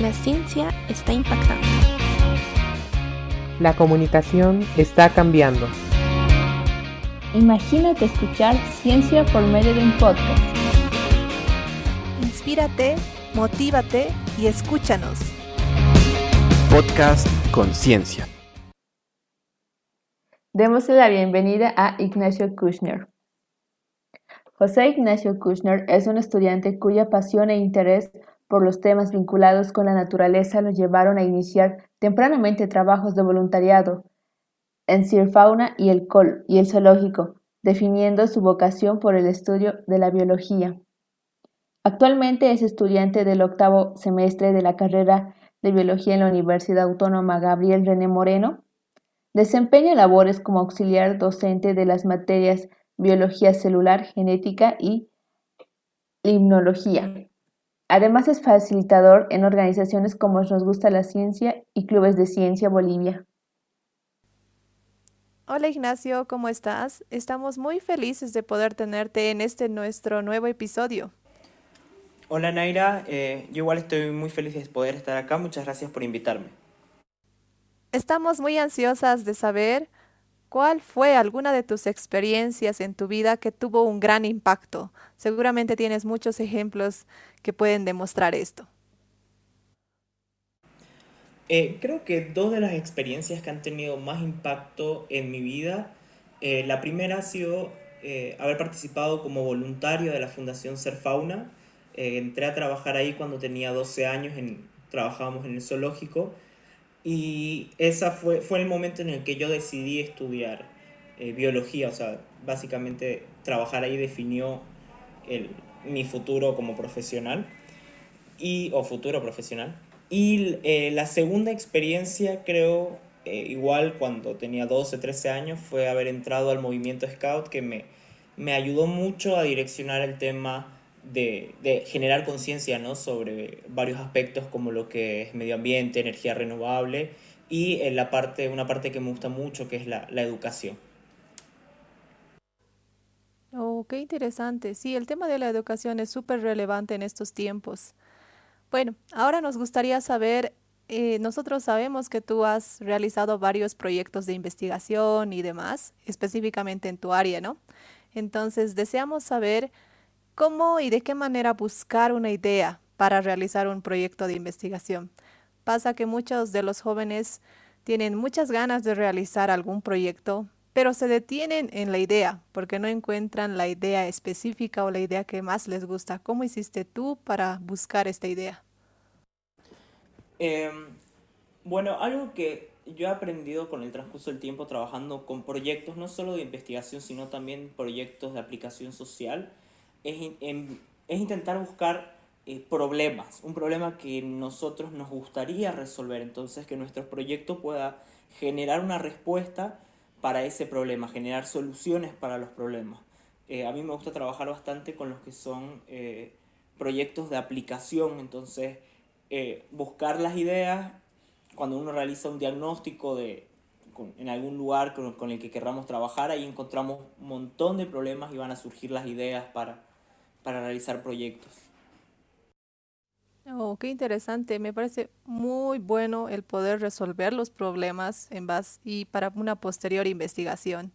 La ciencia está impactando. La comunicación está cambiando. Imagínate escuchar ciencia por medio de un podcast. Inspírate, motívate y escúchanos. Podcast Conciencia. Démosle la bienvenida a Ignacio Kushner. José Ignacio Kushner es un estudiante cuya pasión e interés por los temas vinculados con la naturaleza lo llevaron a iniciar tempranamente trabajos de voluntariado en Cirfauna y el, Col y el zoológico, definiendo su vocación por el estudio de la biología. Actualmente es estudiante del octavo semestre de la carrera de biología en la Universidad Autónoma Gabriel René Moreno. Desempeña labores como auxiliar docente de las materias biología celular, genética y limnología. Además es facilitador en organizaciones como Nos Gusta la Ciencia y Clubes de Ciencia Bolivia. Hola Ignacio, ¿cómo estás? Estamos muy felices de poder tenerte en este nuestro nuevo episodio. Hola Naira, eh, yo igual estoy muy feliz de poder estar acá, muchas gracias por invitarme. Estamos muy ansiosas de saber ¿Cuál fue alguna de tus experiencias en tu vida que tuvo un gran impacto? Seguramente tienes muchos ejemplos que pueden demostrar esto. Eh, creo que dos de las experiencias que han tenido más impacto en mi vida, eh, la primera ha sido eh, haber participado como voluntario de la Fundación Ser Fauna. entré a trabajar ahí cuando tenía 12 años, en, trabajábamos en el zoológico y ese fue, fue el momento en el que yo decidí estudiar eh, biología, o sea, básicamente trabajar ahí definió el, mi futuro como profesional, y, o futuro profesional. Y eh, la segunda experiencia, creo, eh, igual cuando tenía 12, 13 años, fue haber entrado al movimiento Scout, que me, me ayudó mucho a direccionar el tema de, de generar conciencia ¿no? sobre varios aspectos como lo que es medio ambiente, energía renovable y en la parte, una parte que me gusta mucho que es la, la educación. Oh, qué interesante. Sí, el tema de la educación es súper relevante en estos tiempos. Bueno, ahora nos gustaría saber, eh, nosotros sabemos que tú has realizado varios proyectos de investigación y demás, específicamente en tu área, ¿no? Entonces, deseamos saber ¿Cómo y de qué manera buscar una idea para realizar un proyecto de investigación? Pasa que muchos de los jóvenes tienen muchas ganas de realizar algún proyecto, pero se detienen en la idea porque no encuentran la idea específica o la idea que más les gusta. ¿Cómo hiciste tú para buscar esta idea? Em, bueno, algo que yo he aprendido con el transcurso del tiempo trabajando con proyectos no solo de investigación, sino también proyectos de aplicación social, es, es intentar buscar eh, problemas, un problema que nosotros nos gustaría resolver, entonces que nuestro proyecto pueda generar una respuesta para ese problema, generar soluciones para los problemas. Eh, a mí me gusta trabajar bastante con los que son eh, proyectos de aplicación, entonces buscar las ideas cuando uno realiza un diagnóstico de, en algún lugar con, con el que querramos trabajar, ahí encontramos un montón de problemas y van a surgir las ideas para, para realizar proyectos. Oh, qué interesante. Me parece muy bueno el poder resolver los problemas en base y para una posterior investigación.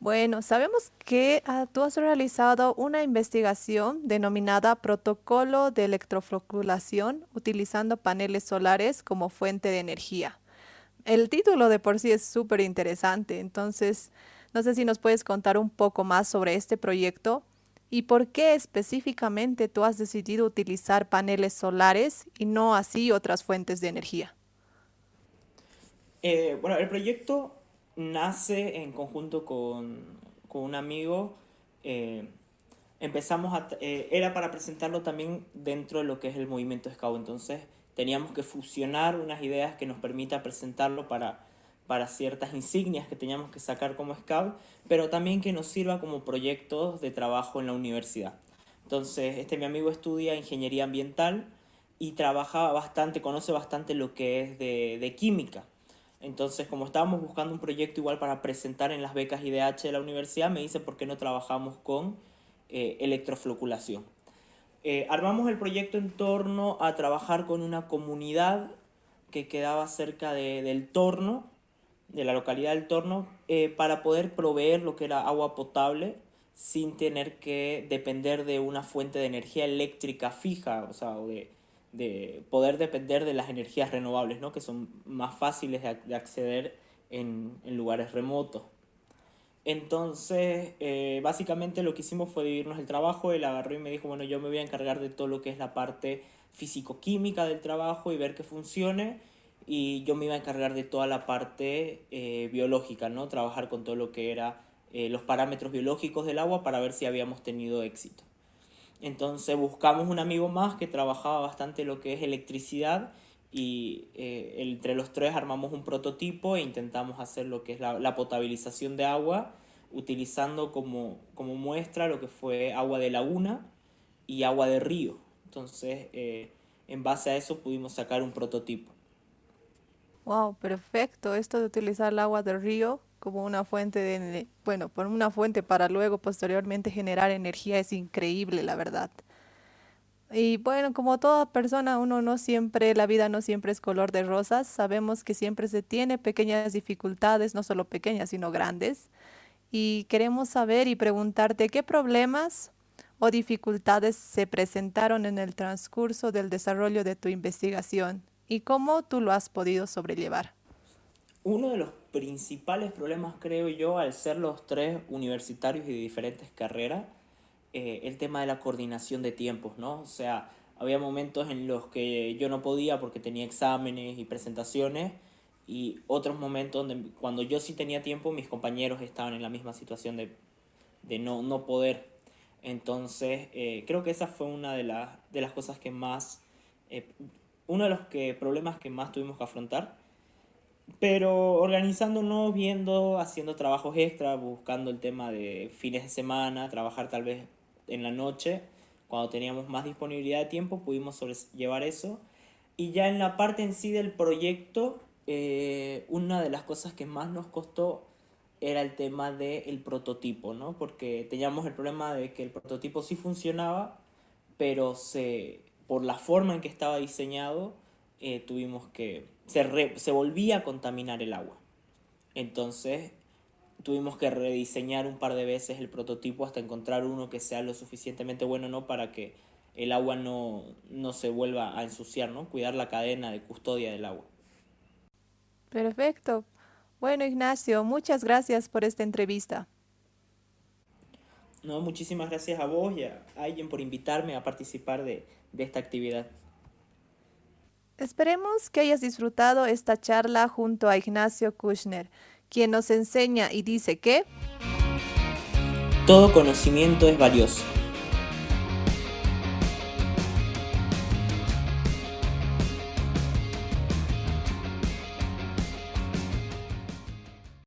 Bueno, sabemos que ah, tú has realizado una investigación denominada Protocolo de Electrofloculación utilizando paneles solares como fuente de energía. El título de por sí es súper interesante, entonces no sé si nos puedes contar un poco más sobre este proyecto ¿Y por qué específicamente tú has decidido utilizar paneles solares y no así otras fuentes de energía? Eh, bueno, el proyecto nace en conjunto con, un amigo. Eh, empezamos eh, era para presentarlo también dentro de lo que es el movimiento Scout. Entonces teníamos que fusionar unas ideas que nos permita presentarlo para para ciertas insignias que teníamos que sacar como scout, pero también que nos sirva como proyectos de trabajo en la universidad. Entonces, este mi amigo estudia ingeniería ambiental y trabaja bastante, conoce bastante lo que es de, de química. Entonces, como estábamos buscando un proyecto igual para presentar en las becas IDH de la universidad, me dice por qué no trabajamos con eh, electrofloculación. Eh, armamos el proyecto en torno a trabajar con una comunidad que quedaba cerca del Torno, de la localidad del Torno, eh, para poder proveer lo que era agua potable sin tener que depender de una fuente de energía eléctrica fija, o sea, de, de poder depender de las energías renovables, ¿no? que son más fáciles de, acceder en, lugares remotos. Entonces, eh, básicamente lo que hicimos fue dividirnos el trabajo, él agarró y me dijo, bueno, yo me voy a encargar de todo lo que es la parte físico-química del trabajo y ver que funcione, y yo me iba a encargar de toda la parte eh, biológica, ¿no? Trabajar con todo lo que era eh, los parámetros biológicos del agua para ver si habíamos tenido éxito. Entonces buscamos un amigo más que trabajaba bastante lo que es electricidad y eh, entre los tres armamos un prototipo e intentamos hacer lo que es la, potabilización de agua utilizando como, como, muestra lo que fue agua de laguna y agua de río. Entonces, eh, en base a eso pudimos sacar un prototipo. Wow, perfecto. Esto de utilizar el agua del río como una fuente de, bueno, por una fuente para luego posteriormente generar energía es increíble, la verdad. Y bueno, como toda persona, uno no siempre, la vida no siempre es color de rosas. Sabemos que siempre se tiene pequeñas dificultades, no solo pequeñas, sino grandes. Y queremos saber y preguntarte qué problemas o dificultades se presentaron en el transcurso del desarrollo de tu investigación y cómo tú lo has podido sobrellevar. Uno de los principales problemas, creo yo, al ser los tres universitarios y de diferentes carreras, eh, el tema de la coordinación de tiempos, ¿no? O sea, había momentos en los que yo no podía porque tenía exámenes y presentaciones y otros momentos donde cuando yo sí tenía tiempo mis compañeros estaban en la misma situación de, de no, no poder. Entonces, eh, creo que esa fue una de, de las cosas que más, eh, uno de los que, problemas que más tuvimos que afrontar pero organizándonos, viendo, haciendo trabajos extra, buscando el tema de fines de semana, trabajar tal vez en la noche, cuando teníamos más disponibilidad de tiempo, pudimos llevar eso. Y ya en la parte en sí del proyecto, eh, una de las cosas que más nos costó era el tema del prototipo, ¿no? Porque teníamos el problema de que el prototipo sí funcionaba, pero se, por la forma en que estaba diseñado, eh, tuvimos que se, volvía a contaminar el agua. Entonces tuvimos que rediseñar un par de veces el prototipo hasta encontrar uno que sea lo suficientemente bueno ¿no? para que el agua no, no se vuelva a ensuciar, ¿no? cuidar la cadena de custodia del agua. Perfecto. Bueno, Ignacio, muchas gracias por esta entrevista. No, muchísimas gracias a vos y a alguien por invitarme a participar de, de esta actividad. Esperemos que hayas disfrutado esta charla junto a Ignacio Kushner, quien nos enseña y dice que todo conocimiento es valioso.